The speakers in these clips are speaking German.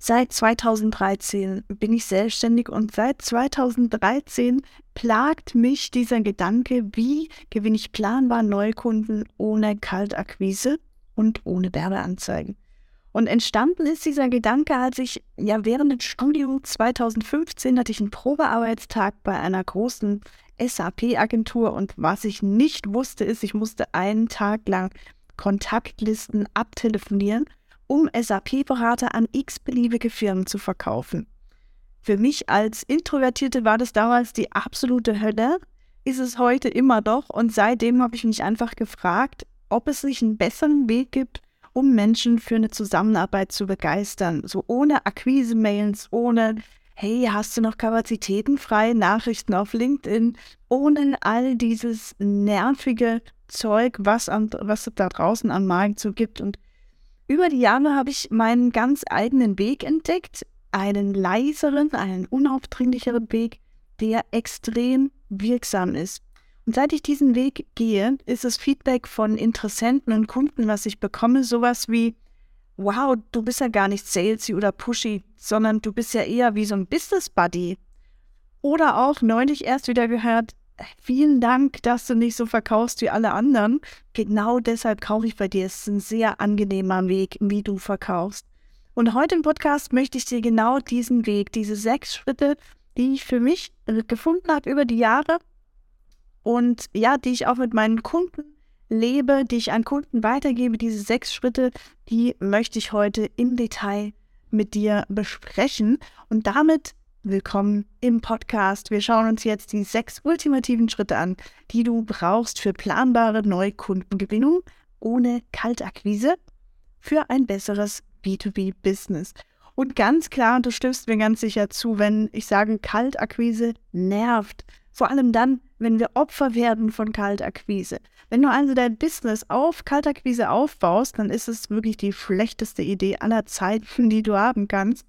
Seit 2013 bin ich selbstständig und seit 2013 plagt mich dieser Gedanke, wie gewinne ich planbar Neukunden ohne Kaltakquise und ohne Werbeanzeigen. Und entstanden ist dieser Gedanke, als ich ja während des Studiums 2015 hatte ich einen Probearbeitstag bei einer großen SAP-Agentur und was ich nicht wusste, ist, ich musste einen Tag lang Kontaktlisten abtelefonieren um SAP-Berater an x-beliebige Firmen zu verkaufen. Für mich als Introvertierte war das damals die absolute Hölle, ist es heute immer noch und seitdem habe ich mich einfach gefragt, ob es nicht einen besseren Weg gibt, um Menschen für eine Zusammenarbeit zu begeistern. So ohne Akquise-Mails, ohne hey, hast du noch Kapazitäten frei, Nachrichten auf LinkedIn, ohne all dieses nervige Zeug, was, an, was es da draußen am Markt so gibt. Und über die Jahre habe ich meinen ganz eigenen Weg entdeckt, einen leiseren, einen unaufdringlicheren Weg, der extrem wirksam ist. Und seit ich diesen Weg gehe, ist das Feedback von Interessenten und Kunden, was ich bekomme, sowas wie, wow, du bist ja gar nicht salesy oder pushy, sondern du bist ja eher wie so ein Business Buddy. Oder auch neulich erst wieder gehört, vielen Dank, dass du nicht so verkaufst wie alle anderen. Genau deshalb kaufe ich bei dir. Es ist ein sehr angenehmer Weg, wie du verkaufst. Und heute im Podcast möchte ich dir genau diesen Weg, diese sechs Schritte, die ich für mich gefunden habe über die Jahre und ja, die ich auch mit meinen Kunden lebe, die ich an Kunden weitergebe, diese sechs Schritte, die möchte ich heute im Detail mit dir besprechen. Und damit Willkommen im Podcast. Wir schauen uns jetzt die sechs ultimativen Schritte an, die du brauchst für planbare Neukundengewinnung ohne Kaltakquise für ein besseres B2B-Business. Und ganz klar, du stimmst mir ganz sicher zu, wenn ich sage, Kaltakquise nervt. Vor allem dann, wenn wir Opfer werden von Kaltakquise. Wenn du also dein Business auf Kaltakquise aufbaust, dann ist es wirklich die schlechteste Idee aller Zeiten, die du haben kannst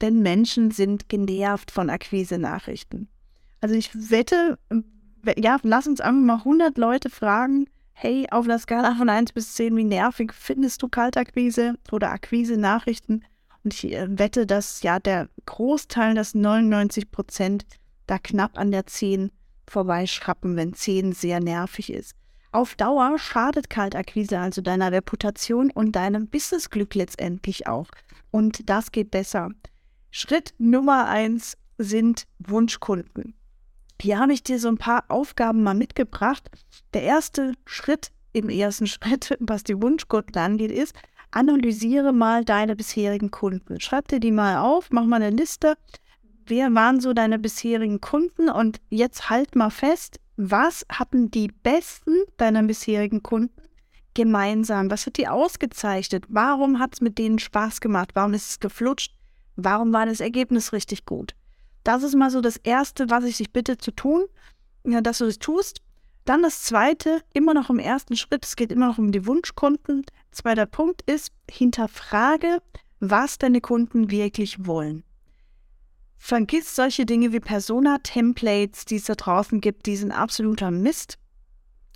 denn Menschen sind genervt von Akquise-Nachrichten. Also ich wette, ja, lass uns einfach mal 100 Leute fragen, hey, auf der Skala von 1 bis 10, wie nervig findest du Kaltakquise oder Akquise-Nachrichten? Und ich äh, wette, dass ja der Großteil, das 99 Prozent, da knapp an der 10 vorbeischrappen, wenn 10 sehr nervig ist. Auf Dauer schadet Kaltakquise also deiner Reputation und deinem Businessglück letztendlich auch. Und das geht besser. Schritt Nummer eins sind Wunschkunden. Hier habe ich dir so ein paar Aufgaben mal mitgebracht. Der erste Schritt im ersten Schritt, was die Wunschkunden angeht, ist, analysiere mal deine bisherigen Kunden. Schreib dir die mal auf, mach mal eine Liste. Wer waren so deine bisherigen Kunden? Und jetzt halt mal fest, was hatten die besten deiner bisherigen Kunden gemeinsam? Was hat die ausgezeichnet? Warum hat es mit denen Spaß gemacht? Warum ist es geflutscht? Warum war das Ergebnis richtig gut? Das ist mal so das Erste, was ich dich bitte zu tun, ja, dass du das tust. Dann das Zweite, immer noch im ersten Schritt, es geht immer noch um die Wunschkunden. Zweiter Punkt ist, hinterfrage, was deine Kunden wirklich wollen. Vergiss solche Dinge wie Persona-Templates, die es da draußen gibt, die sind absoluter Mist.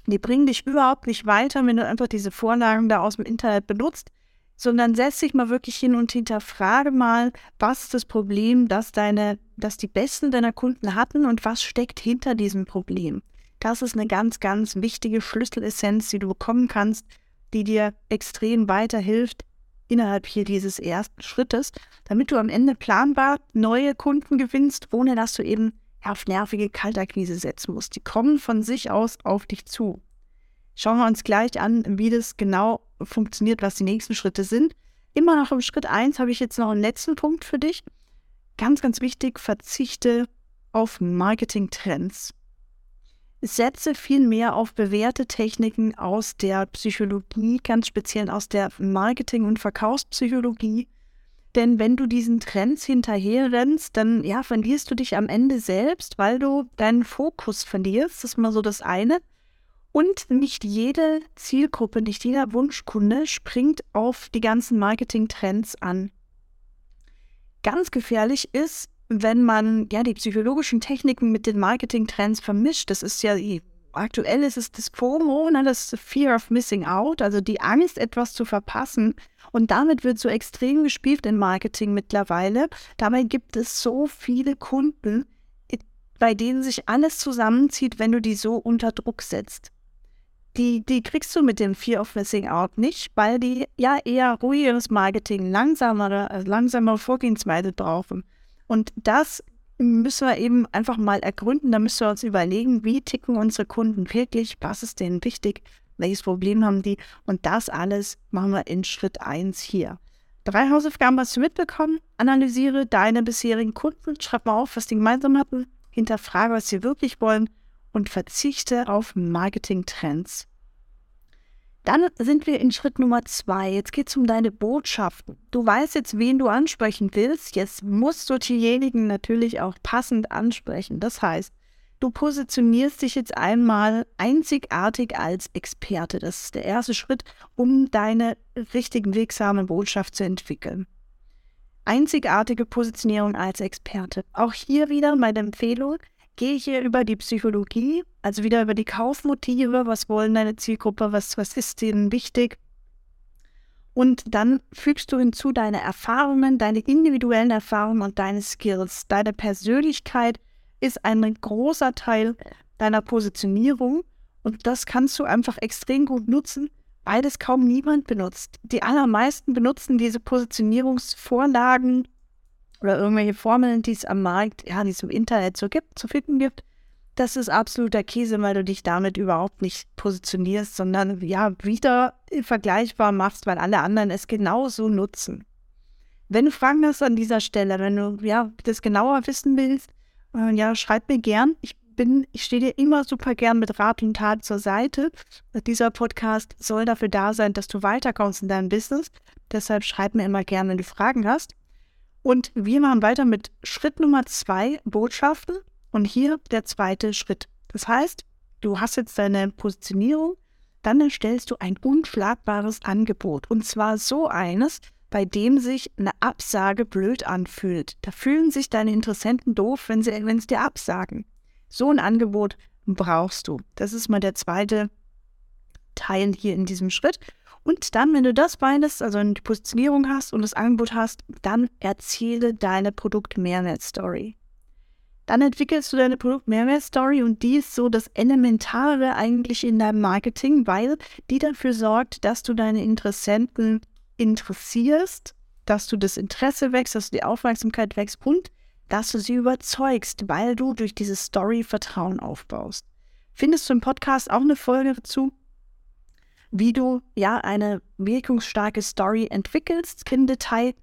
Die bringen dich überhaupt nicht weiter, wenn du einfach diese Vorlagen da aus dem Internet benutzt sondern setz dich mal wirklich hin und hinterfrage mal, was ist das Problem, das deine, das die besten deiner Kunden hatten und was steckt hinter diesem Problem. Das ist eine ganz, ganz wichtige Schlüsselessenz, die du bekommen kannst, die dir extrem weiterhilft innerhalb hier dieses ersten Schrittes, damit du am Ende planbar neue Kunden gewinnst, ohne dass du eben auf nervige Kaltakquise setzen musst. Die kommen von sich aus auf dich zu. Schauen wir uns gleich an, wie das genau funktioniert, was die nächsten Schritte sind. Immer noch im Schritt 1 habe ich jetzt noch einen letzten Punkt für dich. Ganz, ganz wichtig, verzichte auf Marketing-Trends. Setze viel mehr auf bewährte Techniken aus der Psychologie, ganz speziell aus der Marketing- und Verkaufspsychologie. Denn wenn du diesen Trends hinterherrennst, dann ja, verlierst du dich am Ende selbst, weil du deinen Fokus verlierst. Das ist mal so das eine. Und nicht jede Zielgruppe, nicht jeder Wunschkunde springt auf die ganzen Marketing-Trends an. Ganz gefährlich ist, wenn man ja die psychologischen Techniken mit den Marketing-Trends vermischt. Das ist ja aktuell ist es das FOMO, ne, das Fear of Missing Out, also die Angst, etwas zu verpassen. Und damit wird so extrem gespielt im Marketing mittlerweile. Dabei gibt es so viele Kunden, bei denen sich alles zusammenzieht, wenn du die so unter Druck setzt. Die, die kriegst du mit dem Fear of Missing Out nicht, weil die ja eher ruhigeres Marketing, langsamere, äh, langsamere Vorgehensweise brauchen. Und das müssen wir eben einfach mal ergründen. Da müssen wir uns überlegen, wie ticken unsere Kunden wirklich, was ist denen wichtig, welches Problem haben die. Und das alles machen wir in Schritt 1 hier. Drei Hausaufgaben hast du mitbekommen. Analysiere deine bisherigen Kunden, schreib mal auf, was die gemeinsam hatten, hinterfrage, was sie wirklich wollen und verzichte auf Marketing-Trends. Dann sind wir in Schritt Nummer zwei. Jetzt geht es um deine Botschaften. Du weißt jetzt, wen du ansprechen willst. Jetzt musst du diejenigen natürlich auch passend ansprechen. Das heißt, du positionierst dich jetzt einmal einzigartig als Experte. Das ist der erste Schritt, um deine richtigen wirksame Botschaft zu entwickeln. Einzigartige Positionierung als Experte. Auch hier wieder meine Empfehlung, gehe hier über die Psychologie, also wieder über die Kaufmotive, was wollen deine Zielgruppe, was, was ist ihnen wichtig. Und dann fügst du hinzu deine Erfahrungen, deine individuellen Erfahrungen und deine Skills. Deine Persönlichkeit ist ein großer Teil deiner Positionierung und das kannst du einfach extrem gut nutzen, weil das kaum niemand benutzt. Die allermeisten benutzen diese Positionierungsvorlagen oder irgendwelche Formeln, die es am Markt, ja, die es im Internet so gibt, zu finden gibt, das ist absoluter Käse, weil du dich damit überhaupt nicht positionierst, sondern ja, wieder vergleichbar machst, weil alle anderen es genauso nutzen. Wenn du Fragen hast an dieser Stelle, wenn du ja das genauer wissen willst, äh, ja, schreib mir gern. Ich bin, ich stehe dir immer super gern mit Rat und Tat zur Seite. Dieser Podcast soll dafür da sein, dass du weiterkommst in deinem Business. Deshalb schreib mir immer gern, wenn du Fragen hast. Und wir machen weiter mit Schritt Nummer zwei, Botschaften. Und hier der zweite Schritt. Das heißt, du hast jetzt deine Positionierung, dann erstellst du ein unschlagbares Angebot. Und zwar so eines, bei dem sich eine Absage blöd anfühlt. Da fühlen sich deine Interessenten doof, wenn sie, sie dir absagen. So ein Angebot brauchst du. Das ist mal der zweite Teil hier in diesem Schritt. Und dann, wenn du das beides, also die Positionierung hast und das Angebot hast, dann erzähle deine Produkt-Mehrwert-Story. Dann entwickelst du deine Produkt-Mehrwert-Story und die ist so das Elementare eigentlich in deinem Marketing, weil die dafür sorgt, dass du deine Interessenten interessierst, dass du das Interesse wächst, dass du die Aufmerksamkeit wächst und dass du sie überzeugst, weil du durch diese Story Vertrauen aufbaust. Findest du im Podcast auch eine Folge dazu? Wie du ja eine wirkungsstarke Story entwickelst im Detail.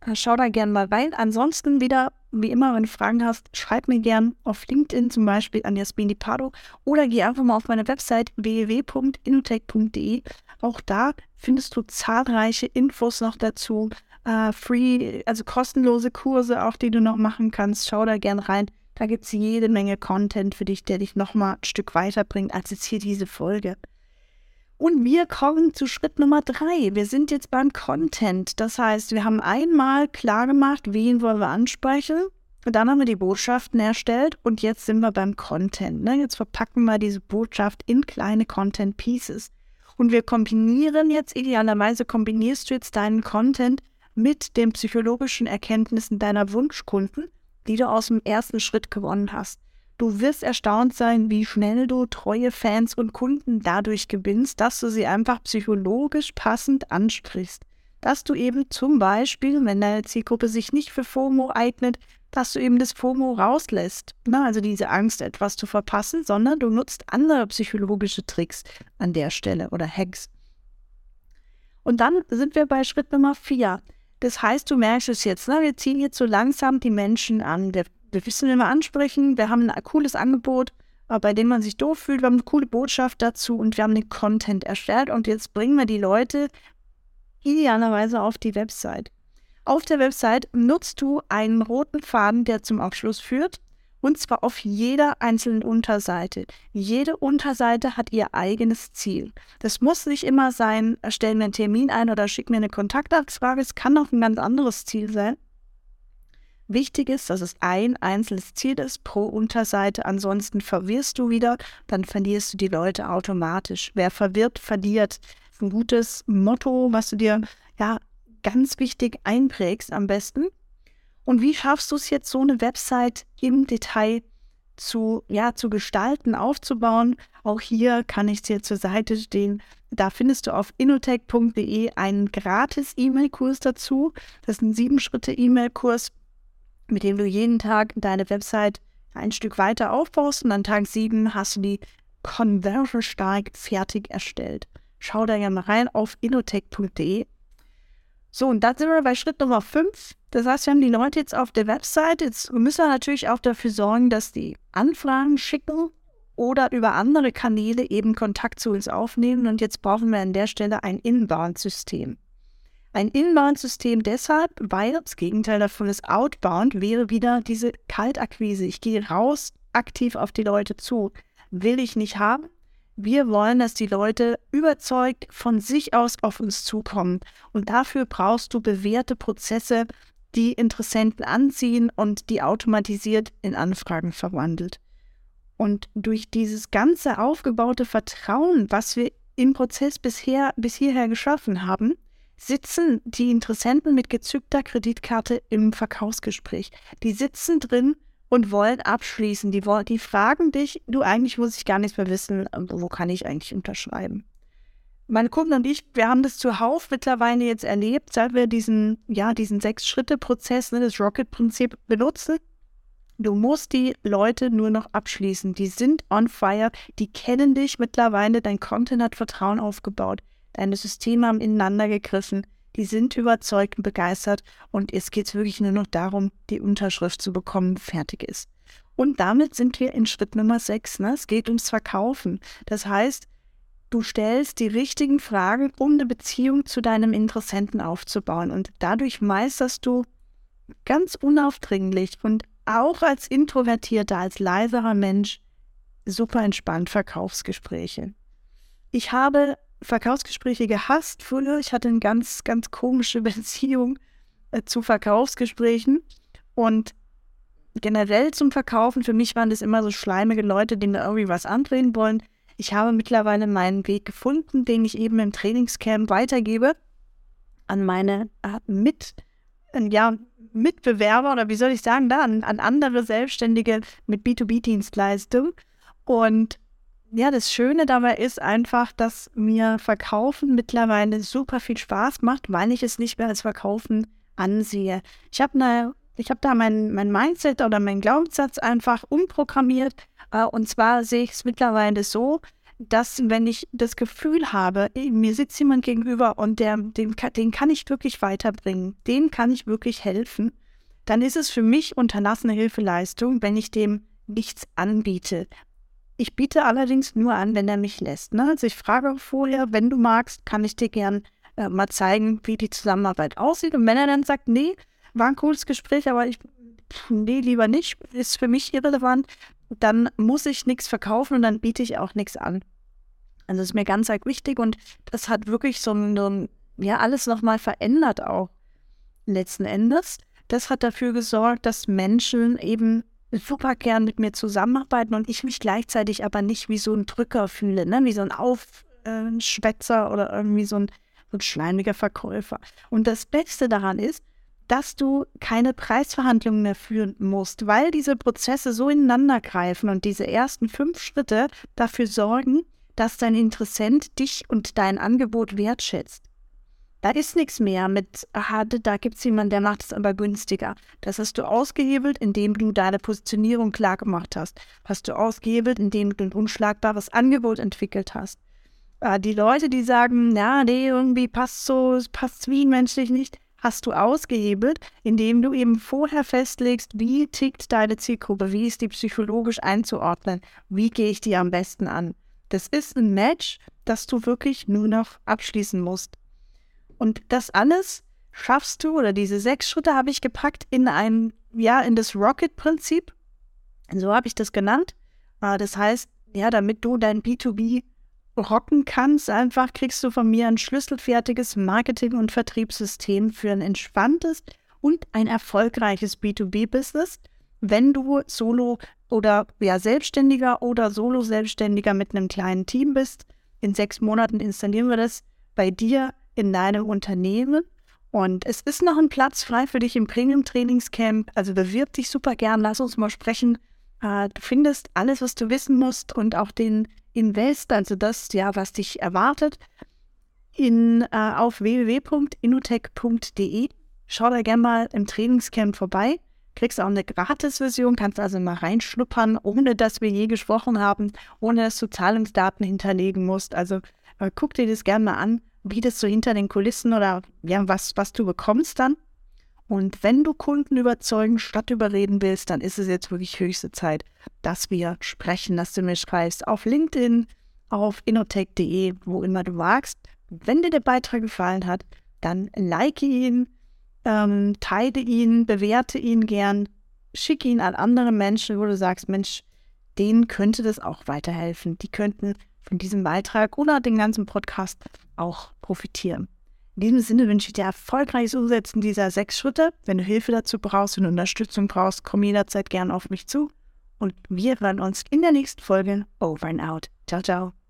Äh, schau da gerne mal rein. Ansonsten wieder, wie immer, wenn du Fragen hast, schreib mir gern auf LinkedIn zum Beispiel an Jasmin Pardo oder geh einfach mal auf meine Website www.inutech.de. Auch da findest du zahlreiche Infos noch dazu. Uh, free, also kostenlose Kurse auch, die du noch machen kannst. Schau da gern rein. Da gibt es jede Menge Content für dich, der dich nochmal ein Stück weiterbringt, als jetzt hier diese Folge. Und wir kommen zu Schritt Nummer drei. Wir sind jetzt beim Content. Das heißt, wir haben einmal klar gemacht, wen wollen wir ansprechen. Und dann haben wir die Botschaften erstellt und jetzt sind wir beim Content. Ne? Jetzt verpacken wir diese Botschaft in kleine Content Pieces. Und wir kombinieren jetzt, idealerweise kombinierst du jetzt deinen Content mit den psychologischen Erkenntnissen deiner Wunschkunden, die du aus dem ersten Schritt gewonnen hast. Du wirst erstaunt sein, wie schnell du treue Fans und Kunden dadurch gewinnst, dass du sie einfach psychologisch passend ansprichst. Dass du eben zum Beispiel, wenn deine Zielgruppe sich nicht für FOMO eignet, dass du eben das FOMO rauslässt. Na, also diese Angst, etwas zu verpassen, sondern du nutzt andere psychologische Tricks an der Stelle oder Hacks. Und dann sind wir bei Schritt Nummer vier. Das heißt, du merkst es jetzt, ne? wir ziehen jetzt so langsam die Menschen an. Der wir wissen, wie wir ansprechen, wir haben ein cooles Angebot, äh, bei dem man sich doof fühlt, wir haben eine coole Botschaft dazu und wir haben den Content erstellt und jetzt bringen wir die Leute idealerweise auf die Website. Auf der Website nutzt du einen roten Faden, der zum Abschluss führt, und zwar auf jeder einzelnen Unterseite. Jede Unterseite hat ihr eigenes Ziel. Das muss nicht immer sein, stell mir einen Termin ein oder schick mir eine Kontaktanfrage. Es kann auch ein ganz anderes Ziel sein. Wichtig ist, dass es ein einzelnes Ziel ist pro Unterseite. Ansonsten verwirrst du wieder, dann verlierst du die Leute automatisch. Wer verwirrt, verliert. Ein gutes Motto, was du dir ja ganz wichtig einprägst am besten. Und wie schaffst du es jetzt, so eine Website im Detail zu, ja, zu gestalten, aufzubauen? Auch hier kann ich dir zur Seite stehen. Da findest du auf innotech.de einen gratis E-Mail-Kurs dazu. Das ist ein sieben-Schritte-E-Mail-Kurs, mit dem du jeden Tag deine Website ein Stück weiter aufbaust und an Tag sieben hast du die Conversion stark fertig erstellt. Schau da ja mal rein auf innotech.de. So, und dann sind wir bei Schritt Nummer 5. Das heißt, wir haben die Leute jetzt auf der Website. Jetzt müssen wir natürlich auch dafür sorgen, dass die Anfragen schicken oder über andere Kanäle eben Kontakt zu uns aufnehmen. Und jetzt brauchen wir an der Stelle ein Inbound-System. Ein Inbound-System deshalb, weil das Gegenteil davon ist Outbound, wäre wieder diese Kaltakquise. Ich gehe raus, aktiv auf die Leute zu. Will ich nicht haben. Wir wollen, dass die Leute überzeugt von sich aus auf uns zukommen. Und dafür brauchst du bewährte Prozesse, die Interessenten anziehen und die automatisiert in Anfragen verwandelt. Und durch dieses ganze aufgebaute Vertrauen, was wir im Prozess bisher bis hierher geschaffen haben, sitzen die Interessenten mit gezückter Kreditkarte im Verkaufsgespräch. Die sitzen drin und wollen abschließen. Die, die fragen dich, du eigentlich muss ich gar nichts mehr wissen, wo kann ich eigentlich unterschreiben. Meine Kunden und ich, wir haben das zuhauf mittlerweile jetzt erlebt, seit wir diesen, ja, diesen Sechs-Schritte-Prozess, ne, das Rocket-Prinzip benutzen. Du musst die Leute nur noch abschließen. Die sind on fire, die kennen dich mittlerweile, dein Content hat Vertrauen aufgebaut deine Systeme haben ineinander gegriffen, die sind überzeugt und begeistert und es geht wirklich nur noch darum, die Unterschrift zu bekommen, fertig ist. Und damit sind wir in Schritt Nummer 6. Ne? Es geht ums Verkaufen. Das heißt, du stellst die richtigen Fragen, um eine Beziehung zu deinem Interessenten aufzubauen. Und dadurch meisterst du ganz unaufdringlich und auch als introvertierter, als leiserer Mensch super entspannt Verkaufsgespräche. Ich habe Verkaufsgespräche gehasst früher. Ich hatte eine ganz, ganz komische Beziehung äh, zu Verkaufsgesprächen und generell zum Verkaufen. Für mich waren das immer so schleimige Leute, die mir irgendwie was andrehen wollen. Ich habe mittlerweile meinen Weg gefunden, den ich eben im Trainingscamp weitergebe an meine äh, Mit, äh, ja, Mitbewerber oder wie soll ich sagen, da an, an andere Selbstständige mit B2B-Dienstleistungen. Und ja, das Schöne dabei ist einfach, dass mir Verkaufen mittlerweile super viel Spaß macht, weil ich es nicht mehr als Verkaufen ansehe. Ich habe eine ich habe da mein, mein Mindset oder meinen Glaubenssatz einfach umprogrammiert. Äh, und zwar sehe ich es mittlerweile so, dass wenn ich das Gefühl habe, mir sitzt jemand gegenüber und der, den, den kann ich wirklich weiterbringen, dem kann ich wirklich helfen, dann ist es für mich unterlassene Hilfeleistung, wenn ich dem nichts anbiete. Ich biete allerdings nur an, wenn er mich lässt. Ne? Also ich frage vorher, wenn du magst, kann ich dir gern äh, mal zeigen, wie die Zusammenarbeit aussieht. Und wenn er dann sagt, nee, war ein cooles Gespräch, aber ich, nee, lieber nicht, ist für mich irrelevant, dann muss ich nichts verkaufen und dann biete ich auch nichts an. Also das ist mir ganz arg wichtig und das hat wirklich so ein, so ein ja, alles nochmal verändert auch letzten Endes. Das hat dafür gesorgt, dass Menschen eben super gern mit mir zusammenarbeiten und ich mich gleichzeitig aber nicht wie so ein Drücker fühle, ne? wie so ein Aufschwätzer oder irgendwie so ein, so ein schleimiger Verkäufer. Und das Beste daran ist, dass du keine Preisverhandlungen mehr führen musst, weil diese Prozesse so ineinander greifen und diese ersten fünf Schritte dafür sorgen, dass dein Interessent dich und dein Angebot wertschätzt. Da ist nichts mehr mit, aha, da gibt es jemanden, der macht es aber günstiger. Das hast du ausgehebelt, indem du deine Positionierung klar gemacht hast. Hast du ausgehebelt, indem du ein unschlagbares Angebot entwickelt hast. Äh, die Leute, die sagen, ja, nee, irgendwie passt so, passt zwischenmenschlich nicht, hast du ausgehebelt, indem du eben vorher festlegst, wie tickt deine Zielgruppe, wie ist die psychologisch einzuordnen, wie gehe ich die am besten an. Das ist ein Match, das du wirklich nur noch abschließen musst. Und das alles schaffst du, oder diese sechs Schritte habe ich gepackt in ein, ja, in das Rocket-Prinzip. So habe ich das genannt. Ah, das heißt, ja, damit du dein B2B rocken kannst, einfach kriegst du von mir ein schlüsselfertiges Marketing- und Vertriebssystem für ein entspanntes und ein erfolgreiches B2B-Business, wenn du Solo oder ja, Selbstständiger oder Solo-Selbstständiger mit einem kleinen Team bist. In sechs Monaten installieren wir das bei dir in deinem Unternehmen. Und es ist noch ein Platz frei für dich im Premium-Trainingscamp. Also bewirb dich super gern, lass uns mal sprechen. Äh, du findest alles, was du wissen musst und auch den Invest, also das, ja, was dich erwartet, in, äh, auf www.inutech.de. Schau da gerne mal im Trainingscamp vorbei. Kriegst auch eine Gratis-Version, kannst also mal reinschnuppern, ohne dass wir je gesprochen haben, ohne dass du Zahlungsdaten hinterlegen musst. Also äh, guck dir das gerne mal an, wie das so hinter den Kulissen oder ja, was, was du bekommst dann. Und wenn du Kunden überzeugen statt überreden willst, dann ist es jetzt wirklich höchste Zeit, dass wir sprechen, dass du mir schreibst auf LinkedIn, auf innotech.de, wo immer du magst. Wenn dir der Beitrag gefallen hat, dann like ihn, ähm, teile ihn, bewerte ihn gern, schicke ihn an andere Menschen, wo du sagst, Mensch, denen könnte das auch weiterhelfen. Die könnten von diesem Beitrag oder den ganzen Podcast auch profitieren. In diesem Sinne wünsche ich dir erfolgreiches Umsetzen dieser sechs Schritte. Wenn du Hilfe dazu brauchst, du Unterstützung brauchst, komm jederzeit gern auf mich zu. Und wir hören uns in der nächsten Folge. Over and out. Ciao, ciao.